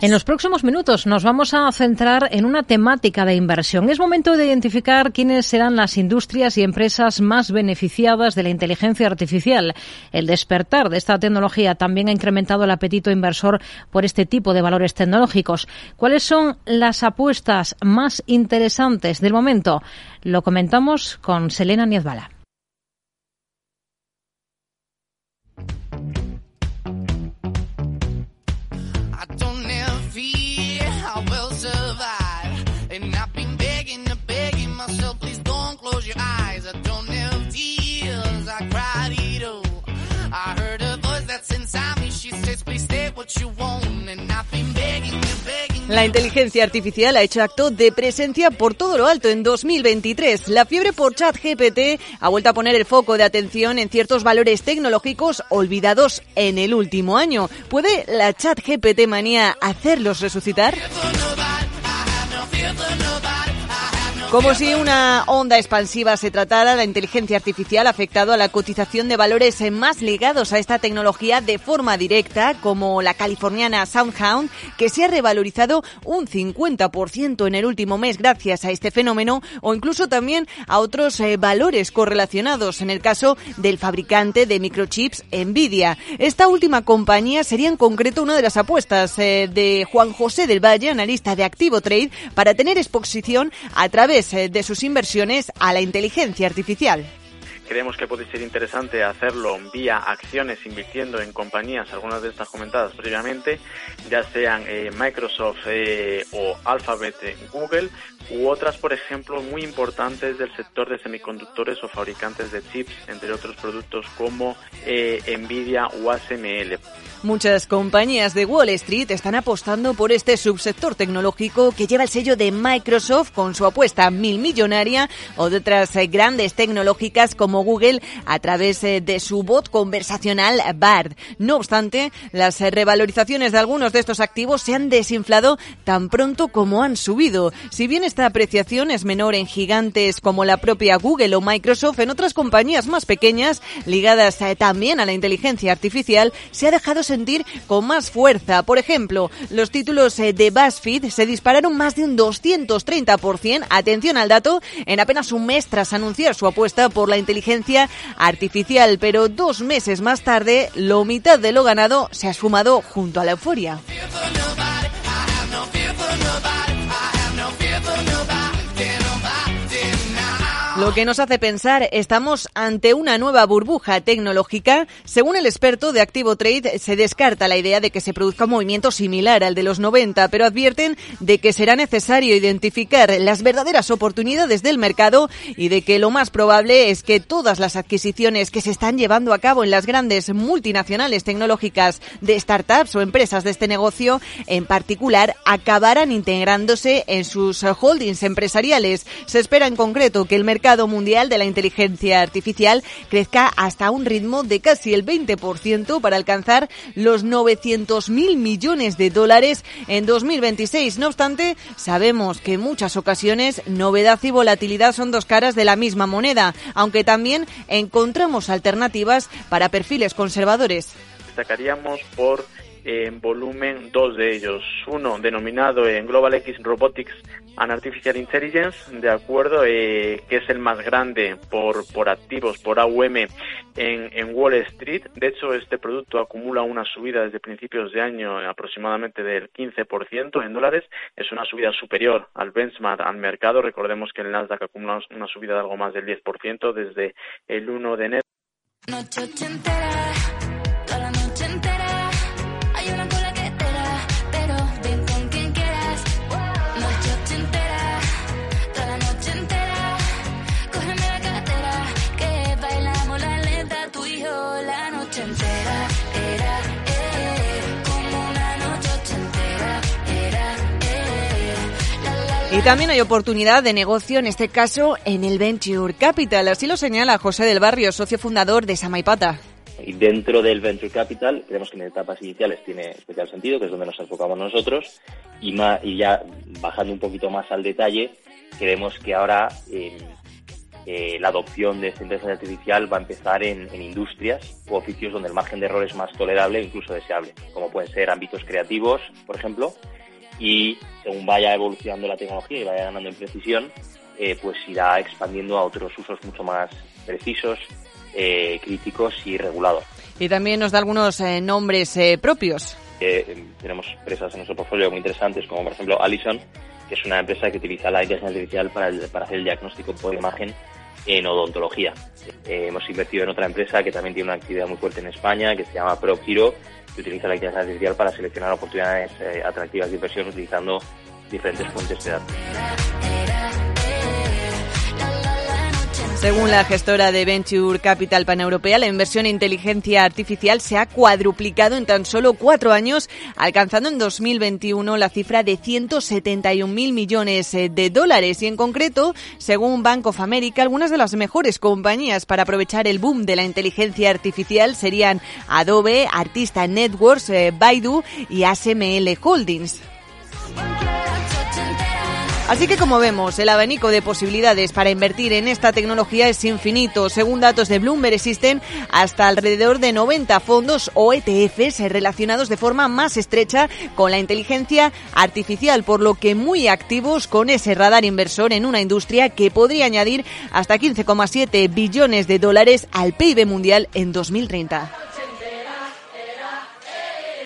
En los próximos minutos nos vamos a centrar en una temática de inversión. Es momento de identificar quiénes serán las industrias y empresas más beneficiadas de la inteligencia artificial. El despertar de esta tecnología también ha incrementado el apetito inversor por este tipo de valores tecnológicos. ¿Cuáles son las apuestas más interesantes del momento? Lo comentamos con Selena Niezbala. La inteligencia artificial ha hecho acto de presencia por todo lo alto en 2023. La fiebre por ChatGPT ha vuelto a poner el foco de atención en ciertos valores tecnológicos olvidados en el último año. ¿Puede la ChatGPT manía hacerlos resucitar? Como si una onda expansiva se tratara, la inteligencia artificial ha afectado a la cotización de valores más ligados a esta tecnología de forma directa, como la californiana SoundHound, que se ha revalorizado un 50% en el último mes gracias a este fenómeno, o incluso también a otros eh, valores correlacionados, en el caso del fabricante de microchips Nvidia. Esta última compañía sería en concreto una de las apuestas eh, de Juan José del Valle, analista de Activo Trade, para tener exposición a través eh, de sus inversiones a la inteligencia artificial. Creemos que puede ser interesante hacerlo vía acciones invirtiendo en compañías, algunas de estas comentadas previamente, ya sean eh, Microsoft eh, o Alphabet Google, u otras, por ejemplo, muy importantes del sector de semiconductores o fabricantes de chips, entre otros productos como Nvidia o ASML. Muchas compañías de Wall Street están apostando por este subsector tecnológico que lleva el sello de Microsoft con su apuesta mil millonaria o de otras eh, grandes tecnológicas como Google a través eh, de su bot conversacional Bard. No obstante, las eh, revalorizaciones de algunos de estos activos se han desinflado tan pronto como han subido. Si bien esta apreciación es menor en gigantes como la propia Google o Microsoft, en otras compañías más pequeñas ligadas también a la inteligencia artificial se ha dejado sentir con más fuerza. Por ejemplo, los títulos eh, de BuzzFeed se dispararon más de un 230%, atención al dato, en apenas un mes tras anunciar su apuesta por la inteligencia artificial, pero dos meses más tarde, lo mitad de lo ganado se ha esfumado junto a la euforia. Lo que nos hace pensar, estamos ante una nueva burbuja tecnológica. Según el experto de Activo Trade, se descarta la idea de que se produzca un movimiento similar al de los 90, pero advierten de que será necesario identificar las verdaderas oportunidades del mercado y de que lo más probable es que todas las adquisiciones que se están llevando a cabo en las grandes multinacionales tecnológicas de startups o empresas de este negocio, en particular, acabarán integrándose en sus holdings empresariales. Se espera en concreto que el mercado mundial de la inteligencia artificial crezca hasta un ritmo de casi el 20% para alcanzar los 900.000 millones de dólares en 2026. No obstante, sabemos que en muchas ocasiones novedad y volatilidad son dos caras de la misma moneda, aunque también encontramos alternativas para perfiles conservadores. Destacaríamos por en volumen dos de ellos. Uno denominado en Global X Robotics and Artificial Intelligence, de acuerdo, eh, que es el más grande por, por activos, por AUM en, en Wall Street. De hecho, este producto acumula una subida desde principios de año aproximadamente del 15% en dólares. Es una subida superior al benchmark, al mercado. Recordemos que el Nasdaq acumula una subida de algo más del 10% desde el 1 de enero. Y también hay oportunidad de negocio, en este caso, en el Venture Capital. Así lo señala José del Barrio, socio fundador de Samaipata. Y dentro del Venture Capital, creemos que en etapas iniciales tiene especial sentido, que es donde nos enfocamos nosotros, y, y ya bajando un poquito más al detalle, creemos que ahora eh, eh, la adopción de esta inteligencia artificial va a empezar en, industrias u oficios donde el margen de error es más tolerable e incluso deseable, como pueden ser ámbitos creativos, por ejemplo, y según vaya evolucionando la tecnología y vaya ganando en precisión, eh, pues irá expandiendo a otros usos mucho más precisos, eh, críticos y regulados. Y también nos da algunos nombres propios. tenemos empresas en nuestro portfolio muy interesantes, como por ejemplo Allison, que es una empresa que utiliza la inteligencia artificial para, para hacer el diagnóstico por imagen en odontología. Eh, hemos invertido en otra empresa que también tiene una actividad muy fuerte en España, que se llama ProKiro, que utiliza la inteligencia artificial para seleccionar oportunidades eh, atractivas de inversión utilizando diferentes fuentes de datos. Según la gestora de Venture Capital Paneuropea, la inversión en inteligencia artificial se ha cuadruplicado en tan solo cuatro años, alcanzando en 2021 la cifra de 171.000 millones eh, de dólares. Y en concreto, según Bank of America, algunas de las mejores compañías para aprovechar el boom de la inteligencia artificial serían Adobe, Artista Networks, eh, Baidu y ASML Holdings. Así que como vemos, el abanico de posibilidades para invertir en esta tecnología es infinito. Según datos de Bloomberg existen hasta alrededor de 90 fondos o ETFs relacionados de forma más estrecha con la inteligencia artificial, por lo que muy activos con ese radar inversor en una industria que podría añadir hasta 15,7 billones de dólares al PIB mundial en 2030.